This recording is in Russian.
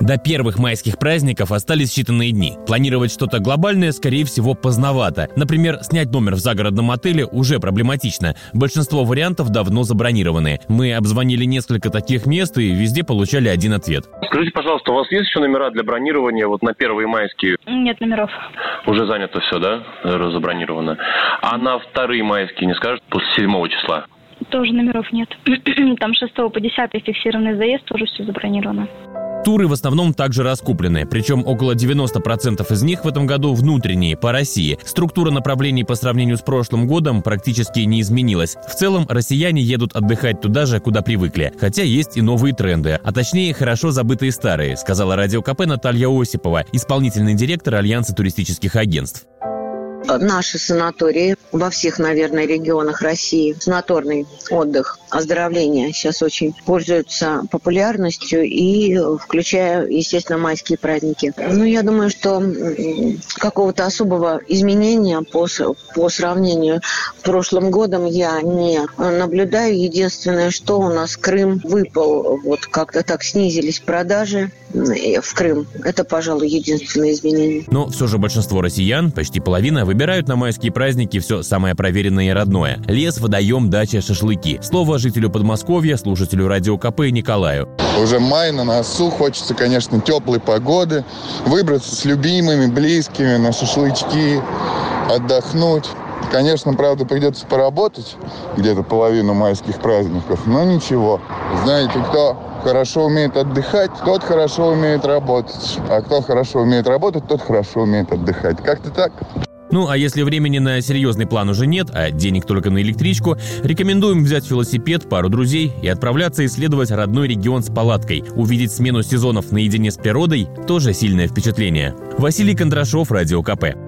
До первых майских праздников остались считанные дни. Планировать что-то глобальное, скорее всего, поздновато. Например, снять номер в загородном отеле уже проблематично. Большинство вариантов давно забронированы. Мы обзвонили несколько таких мест и везде получали один ответ. Скажите, пожалуйста, у вас есть еще номера для бронирования вот на первые майские? Нет номеров. Уже занято все, да? Забронировано. А на вторые майские не скажут после 7 числа? Тоже номеров нет. Там 6 по 10 фиксированный заезд, тоже все забронировано. Туры в основном также раскуплены, причем около 90% из них в этом году внутренние, по России. Структура направлений по сравнению с прошлым годом практически не изменилась. В целом, россияне едут отдыхать туда же, куда привыкли. Хотя есть и новые тренды, а точнее, хорошо забытые старые, сказала радио КП Наталья Осипова, исполнительный директор Альянса туристических агентств наши санатории во всех, наверное, регионах России. Санаторный отдых, оздоровление сейчас очень пользуются популярностью и включая, естественно, майские праздники. Ну, я думаю, что какого-то особого изменения по, по сравнению с прошлым годом я не наблюдаю. Единственное, что у нас Крым выпал, вот как-то так снизились продажи в Крым. Это, пожалуй, единственное изменение. Но все же большинство россиян, почти половина, выбирают на майские праздники все самое проверенное и родное. Лес, водоем, дача, шашлыки. Слово жителю Подмосковья, слушателю Радио КП Николаю. Уже май на носу, хочется, конечно, теплой погоды, выбраться с любимыми, близкими на шашлычки, отдохнуть. Конечно, правда, придется поработать где-то половину майских праздников, но ничего. Знаете, кто хорошо умеет отдыхать, тот хорошо умеет работать. А кто хорошо умеет работать, тот хорошо умеет отдыхать. Как-то так. Ну, а если времени на серьезный план уже нет, а денег только на электричку, рекомендуем взять велосипед, пару друзей и отправляться исследовать родной регион с палаткой. Увидеть смену сезонов наедине с природой – тоже сильное впечатление. Василий Кондрашов, Радио КП.